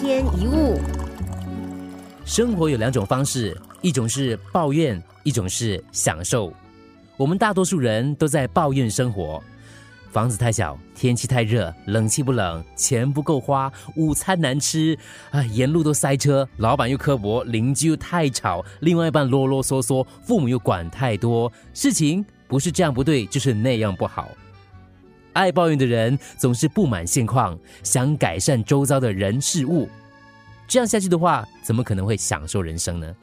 天一物，生活有两种方式，一种是抱怨，一种是享受。我们大多数人都在抱怨生活：房子太小，天气太热，冷气不冷，钱不够花，午餐难吃，啊，沿路都塞车，老板又刻薄，邻居又太吵，另外一半啰啰嗦嗦，父母又管太多，事情不是这样不对，就是那样不好。爱抱怨的人总是不满现况，想改善周遭的人事物。这样下去的话，怎么可能会享受人生呢？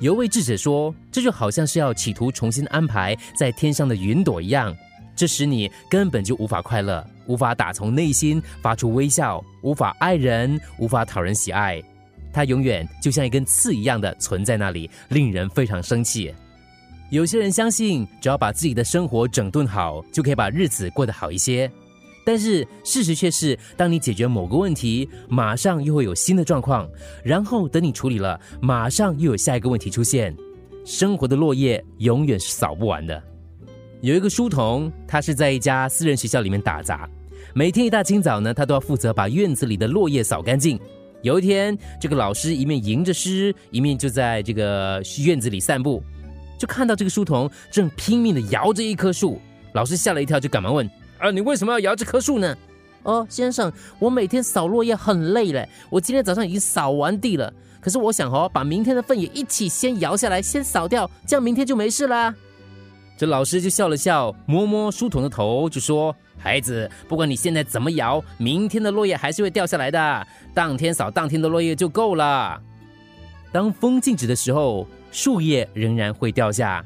有位智者说：“这就好像是要企图重新安排在天上的云朵一样，这使你根本就无法快乐，无法打从内心发出微笑，无法爱人，无法讨人喜爱。它永远就像一根刺一样的存在那里，令人非常生气。”有些人相信，只要把自己的生活整顿好，就可以把日子过得好一些。但是事实却是，当你解决某个问题，马上又会有新的状况，然后等你处理了，马上又有下一个问题出现。生活的落叶永远是扫不完的。有一个书童，他是在一家私人学校里面打杂，每天一大清早呢，他都要负责把院子里的落叶扫干净。有一天，这个老师一面吟着诗，一面就在这个院子里散步。就看到这个书童正拼命的摇着一棵树，老师吓了一跳，就赶忙问：“啊，你为什么要摇这棵树呢？”“哦，先生，我每天扫落叶很累嘞，我今天早上已经扫完地了。可是我想哦，把明天的粪也一起先摇下来，先扫掉，这样明天就没事啦。”这老师就笑了笑，摸摸书童的头，就说：“孩子，不管你现在怎么摇，明天的落叶还是会掉下来的，当天扫当天的落叶就够了。当风静止的时候。”树叶仍然会掉下，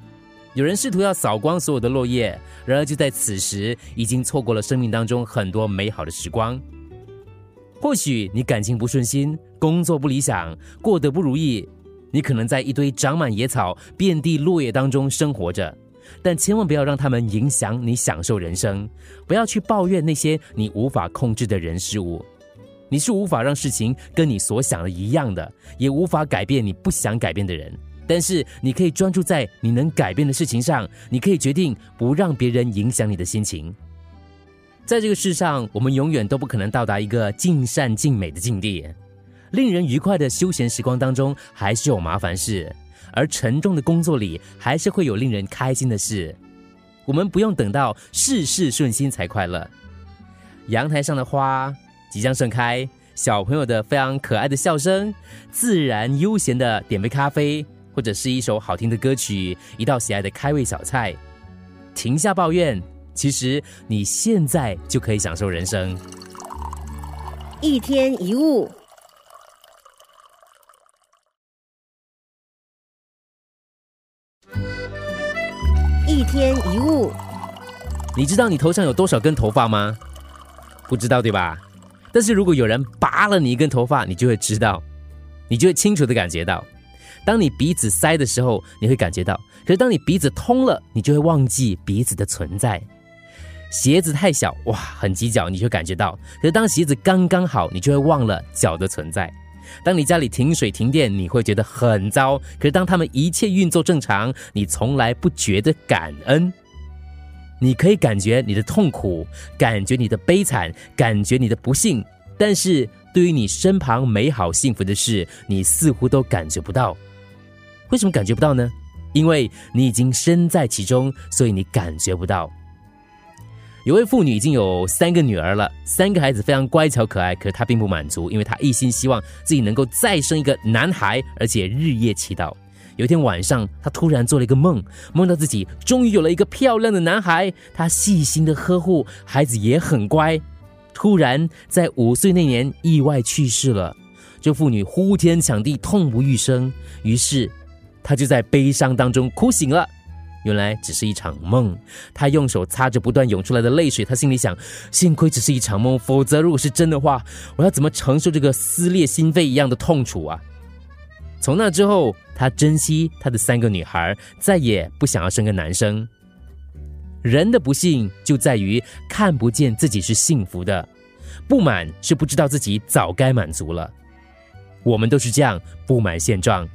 有人试图要扫光所有的落叶，然而就在此时，已经错过了生命当中很多美好的时光。或许你感情不顺心，工作不理想，过得不如意，你可能在一堆长满野草、遍地落叶当中生活着，但千万不要让他们影响你享受人生，不要去抱怨那些你无法控制的人事物。你是无法让事情跟你所想的一样的，也无法改变你不想改变的人。但是你可以专注在你能改变的事情上，你可以决定不让别人影响你的心情。在这个世上，我们永远都不可能到达一个尽善尽美的境地。令人愉快的休闲时光当中，还是有麻烦事；而沉重的工作里，还是会有令人开心的事。我们不用等到事事顺心才快乐。阳台上的花即将盛开，小朋友的非常可爱的笑声，自然悠闲的点杯咖啡。或者是一首好听的歌曲，一道喜爱的开胃小菜，停下抱怨，其实你现在就可以享受人生。一天一物，一天一物，你知道你头上有多少根头发吗？不知道对吧？但是如果有人拔了你一根头发，你就会知道，你就会清楚的感觉到。当你鼻子塞的时候，你会感觉到；可是当你鼻子通了，你就会忘记鼻子的存在。鞋子太小，哇，很挤脚，你就感觉到；可是当鞋子刚刚好，你就会忘了脚的存在。当你家里停水停电，你会觉得很糟；可是当他们一切运作正常，你从来不觉得感恩。你可以感觉你的痛苦，感觉你的悲惨，感觉你的不幸，但是对于你身旁美好幸福的事，你似乎都感觉不到。为什么感觉不到呢？因为你已经身在其中，所以你感觉不到。有位妇女已经有三个女儿了，三个孩子非常乖巧可爱，可是她并不满足，因为她一心希望自己能够再生一个男孩，而且日夜祈祷。有一天晚上，她突然做了一个梦，梦到自己终于有了一个漂亮的男孩，她细心的呵护孩子，也很乖。突然在五岁那年意外去世了，这妇女呼天抢地，痛不欲生，于是。他就在悲伤当中哭醒了，原来只是一场梦。他用手擦着不断涌出来的泪水，他心里想：幸亏只是一场梦，否则如果是真的话，我要怎么承受这个撕裂心肺一样的痛楚啊？从那之后，他珍惜他的三个女孩，再也不想要生个男生。人的不幸就在于看不见自己是幸福的，不满是不知道自己早该满足了。我们都是这样，不满现状。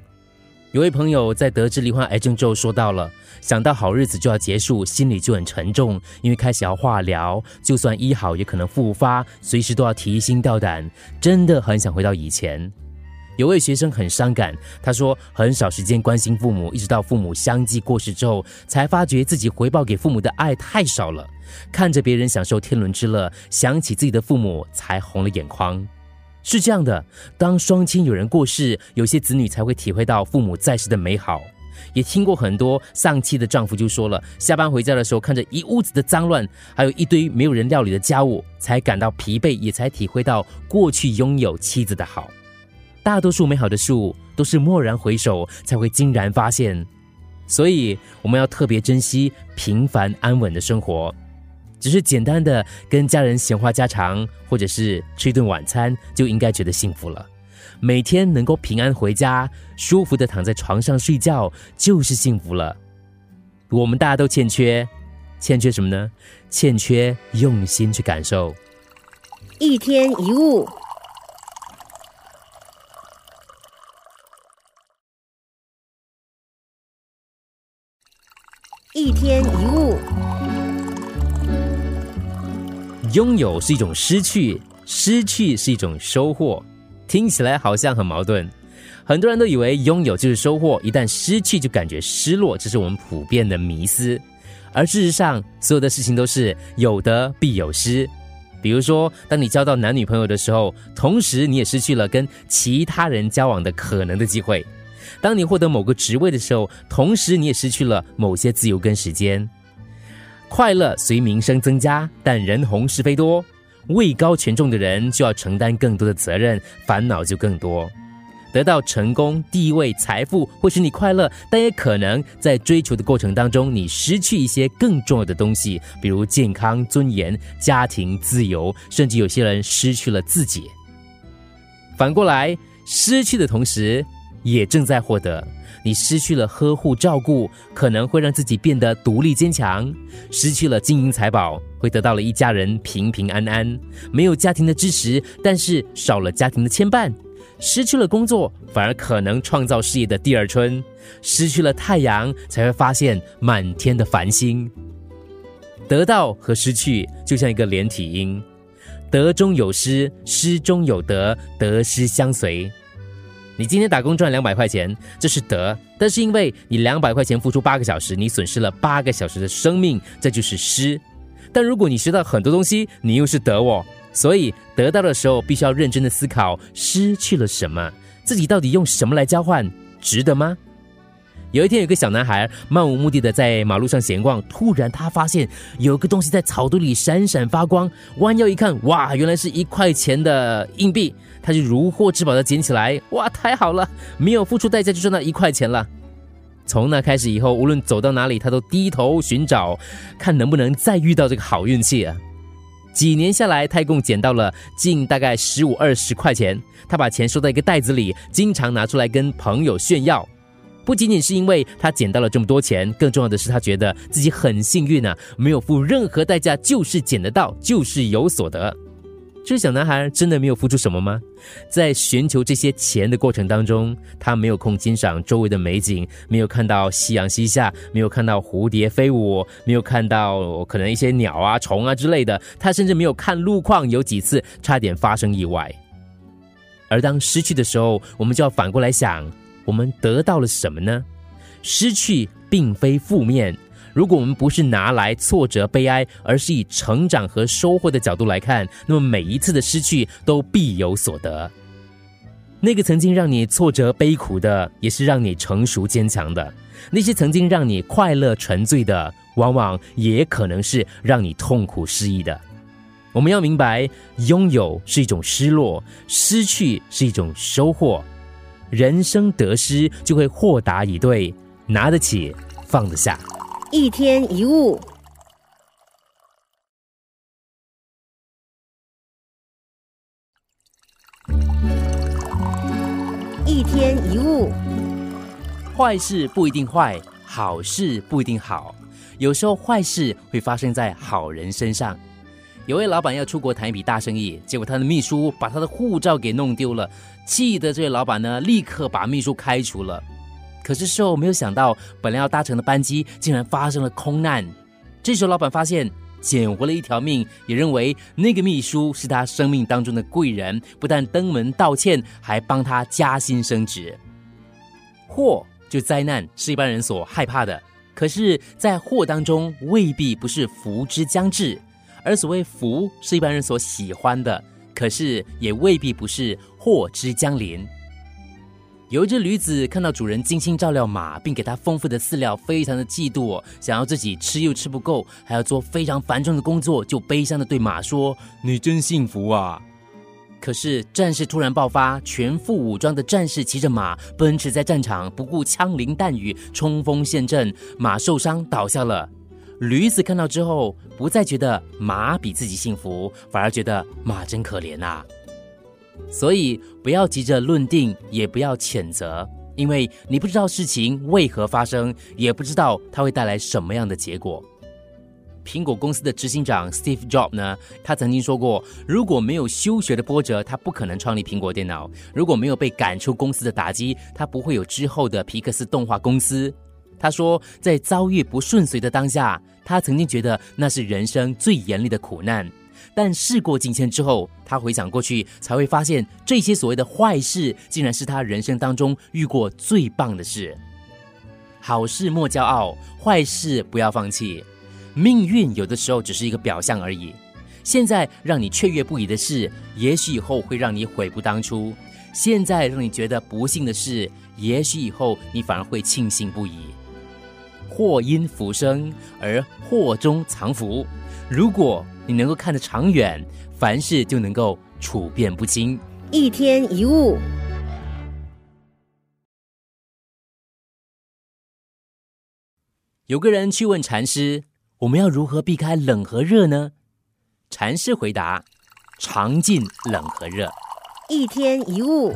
有位朋友在得知罹患癌症之后，说到了，想到好日子就要结束，心里就很沉重，因为开始要化疗，就算医好也可能复发，随时都要提心吊胆，真的很想回到以前。有位学生很伤感，他说很少时间关心父母，一直到父母相继过世之后，才发觉自己回报给父母的爱太少了。看着别人享受天伦之乐，想起自己的父母，才红了眼眶。是这样的，当双亲有人过世，有些子女才会体会到父母在世的美好。也听过很多丧妻的丈夫就说了，下班回家的时候，看着一屋子的脏乱，还有一堆没有人料理的家务，才感到疲惫，也才体会到过去拥有妻子的好。大多数美好的事物都是蓦然回首才会惊然发现，所以我们要特别珍惜平凡安稳的生活。只是简单的跟家人闲话家常，或者是吃一顿晚餐，就应该觉得幸福了。每天能够平安回家，舒服的躺在床上睡觉，就是幸福了。我们大家都欠缺，欠缺什么呢？欠缺用心去感受。一天一物，一天一物。拥有是一种失去，失去是一种收获，听起来好像很矛盾。很多人都以为拥有就是收获，一旦失去就感觉失落，这是我们普遍的迷思。而事实上，所有的事情都是有得必有失。比如说，当你交到男女朋友的时候，同时你也失去了跟其他人交往的可能的机会；当你获得某个职位的时候，同时你也失去了某些自由跟时间。快乐随名声增加，但人红是非多。位高权重的人就要承担更多的责任，烦恼就更多。得到成功、地位、财富会使你快乐，但也可能在追求的过程当中，你失去一些更重要的东西，比如健康、尊严、家庭、自由，甚至有些人失去了自己。反过来，失去的同时，也正在获得。你失去了呵护照顾，可能会让自己变得独立坚强；失去了金银财宝，会得到了一家人平平安安。没有家庭的支持，但是少了家庭的牵绊；失去了工作，反而可能创造事业的第二春；失去了太阳，才会发现满天的繁星。得到和失去就像一个连体婴，得中有失，失中有得，得失相随。你今天打工赚两百块钱，这是得；但是因为你两百块钱付出八个小时，你损失了八个小时的生命，这就是失。但如果你学到很多东西，你又是得哦。所以得到的时候，必须要认真的思考失去了什么，自己到底用什么来交换，值得吗？有一天，有个小男孩漫无目的的在马路上闲逛，突然他发现有个东西在草堆里闪闪发光，弯腰一看，哇，原来是一块钱的硬币。他就如获至宝的捡起来，哇，太好了，没有付出代价就赚到一块钱了。从那开始以后，无论走到哪里，他都低头寻找，看能不能再遇到这个好运气啊。几年下来，他一共捡到了近大概十五二十块钱。他把钱收在一个袋子里，经常拿出来跟朋友炫耀。不仅仅是因为他捡到了这么多钱，更重要的是他觉得自己很幸运啊，没有付任何代价，就是捡得到，就是有所得。这小男孩真的没有付出什么吗？在寻求这些钱的过程当中，他没有空欣赏周围的美景，没有看到夕阳西下，没有看到蝴蝶飞舞，没有看到可能一些鸟啊、虫啊之类的。他甚至没有看路况，有几次差点发生意外。而当失去的时候，我们就要反过来想：我们得到了什么呢？失去并非负面。如果我们不是拿来挫折悲哀，而是以成长和收获的角度来看，那么每一次的失去都必有所得。那个曾经让你挫折悲苦的，也是让你成熟坚强的；那些曾经让你快乐沉醉的，往往也可能是让你痛苦失意的。我们要明白，拥有是一种失落，失去是一种收获。人生得失就会豁达以对，拿得起，放得下。一天一物，一天一物。坏事不一定坏，好事不一定好。有时候坏事会发生在好人身上。有位老板要出国谈一笔大生意，结果他的秘书把他的护照给弄丢了，气得这位老板呢，立刻把秘书开除了。可是事后没有想到，本来要搭乘的班机竟然发生了空难。这时候老板发现捡回了一条命，也认为那个秘书是他生命当中的贵人，不但登门道歉，还帮他加薪升职。祸就灾难是一般人所害怕的，可是，在祸当中未必不是福之将至，而所谓福是一般人所喜欢的，可是也未必不是祸之将临。有一只驴子看到主人精心照料马，并给它丰富的饲料，非常的嫉妒，想要自己吃又吃不够，还要做非常繁重的工作，就悲伤的对马说：“你真幸福啊！”可是战事突然爆发，全副武装的战士骑着马奔驰在战场，不顾枪林弹雨，冲锋陷阵，马受伤倒下了。驴子看到之后，不再觉得马比自己幸福，反而觉得马真可怜啊。所以不要急着论定，也不要谴责，因为你不知道事情为何发生，也不知道它会带来什么样的结果。苹果公司的执行长 Steve Jobs 呢，他曾经说过，如果没有休学的波折，他不可能创立苹果电脑；如果没有被赶出公司的打击，他不会有之后的皮克斯动画公司。他说，在遭遇不顺遂的当下，他曾经觉得那是人生最严厉的苦难。但事过境迁之后，他回想过去，才会发现这些所谓的坏事，竟然是他人生当中遇过最棒的事。好事莫骄傲，坏事不要放弃。命运有的时候只是一个表象而已。现在让你雀跃不已的事，也许以后会让你悔不当初；现在让你觉得不幸的事，也许以后你反而会庆幸不已。祸因福生，而祸中藏福。如果你能够看得长远，凡事就能够处变不惊。一天一物，有个人去问禅师：“我们要如何避开冷和热呢？”禅师回答：“常尽冷和热。”一天一物，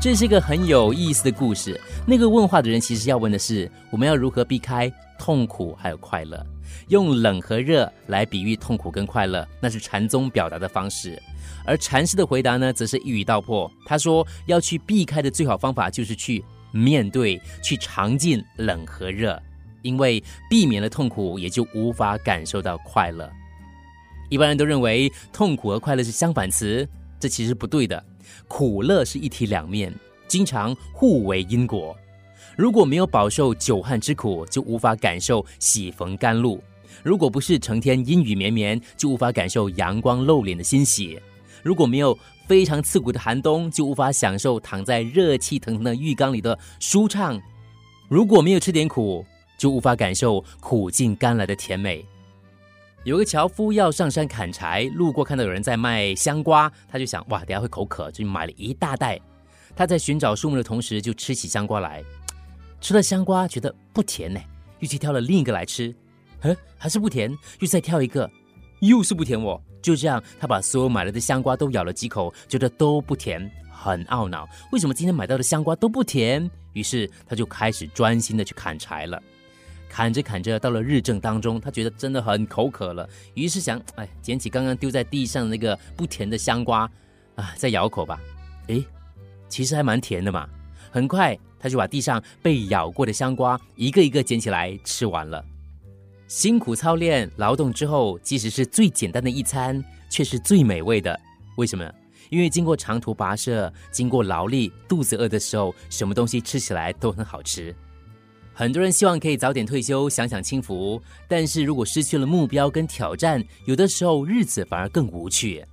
这是一个很有意思的故事。那个问话的人其实要问的是：我们要如何避开痛苦还有快乐？用冷和热来比喻痛苦跟快乐，那是禅宗表达的方式。而禅师的回答呢，则是一语道破。他说，要去避开的最好方法就是去面对，去尝尽冷和热，因为避免了痛苦，也就无法感受到快乐。一般人都认为痛苦和快乐是相反词，这其实不对的。苦乐是一体两面，经常互为因果。如果没有饱受久旱之苦，就无法感受喜逢甘露；如果不是成天阴雨绵绵，就无法感受阳光露脸的欣喜；如果没有非常刺骨的寒冬，就无法享受躺在热气腾腾的浴缸里的舒畅；如果没有吃点苦，就无法感受苦尽甘来的甜美。有个樵夫要上山砍柴，路过看到有人在卖香瓜，他就想：哇，等下会口渴，就买了一大袋。他在寻找树木的同时，就吃起香瓜来。吃了香瓜，觉得不甜呢，又去挑了另一个来吃，嗯，还是不甜，又再挑一个，又是不甜哦。就这样，他把所有买来的香瓜都咬了几口，觉得都不甜，很懊恼，为什么今天买到的香瓜都不甜？于是他就开始专心的去砍柴了。砍着砍着，到了日正当中，他觉得真的很口渴了，于是想，哎，捡起刚刚丢在地上的那个不甜的香瓜，啊，再咬口吧。诶，其实还蛮甜的嘛。很快。他就把地上被咬过的香瓜一个一个捡起来吃完了。辛苦操练劳动之后，即使是最简单的一餐，却是最美味的。为什么？因为经过长途跋涉，经过劳力，肚子饿的时候，什么东西吃起来都很好吃。很多人希望可以早点退休，享享清福。但是如果失去了目标跟挑战，有的时候日子反而更无趣。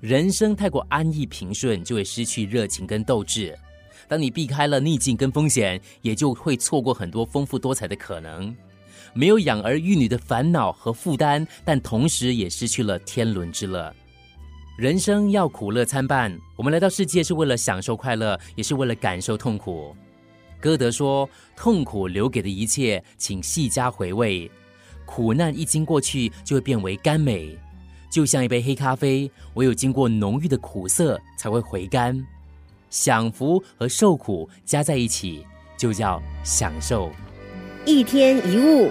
人生太过安逸平顺，就会失去热情跟斗志。当你避开了逆境跟风险，也就会错过很多丰富多彩的可能。没有养儿育女的烦恼和负担，但同时也失去了天伦之乐。人生要苦乐参半，我们来到世界是为了享受快乐，也是为了感受痛苦。歌德说：“痛苦留给的一切，请细加回味。苦难一经过去，就会变为甘美，就像一杯黑咖啡，唯有经过浓郁的苦涩，才会回甘。”享福和受苦加在一起，就叫享受。一天一物。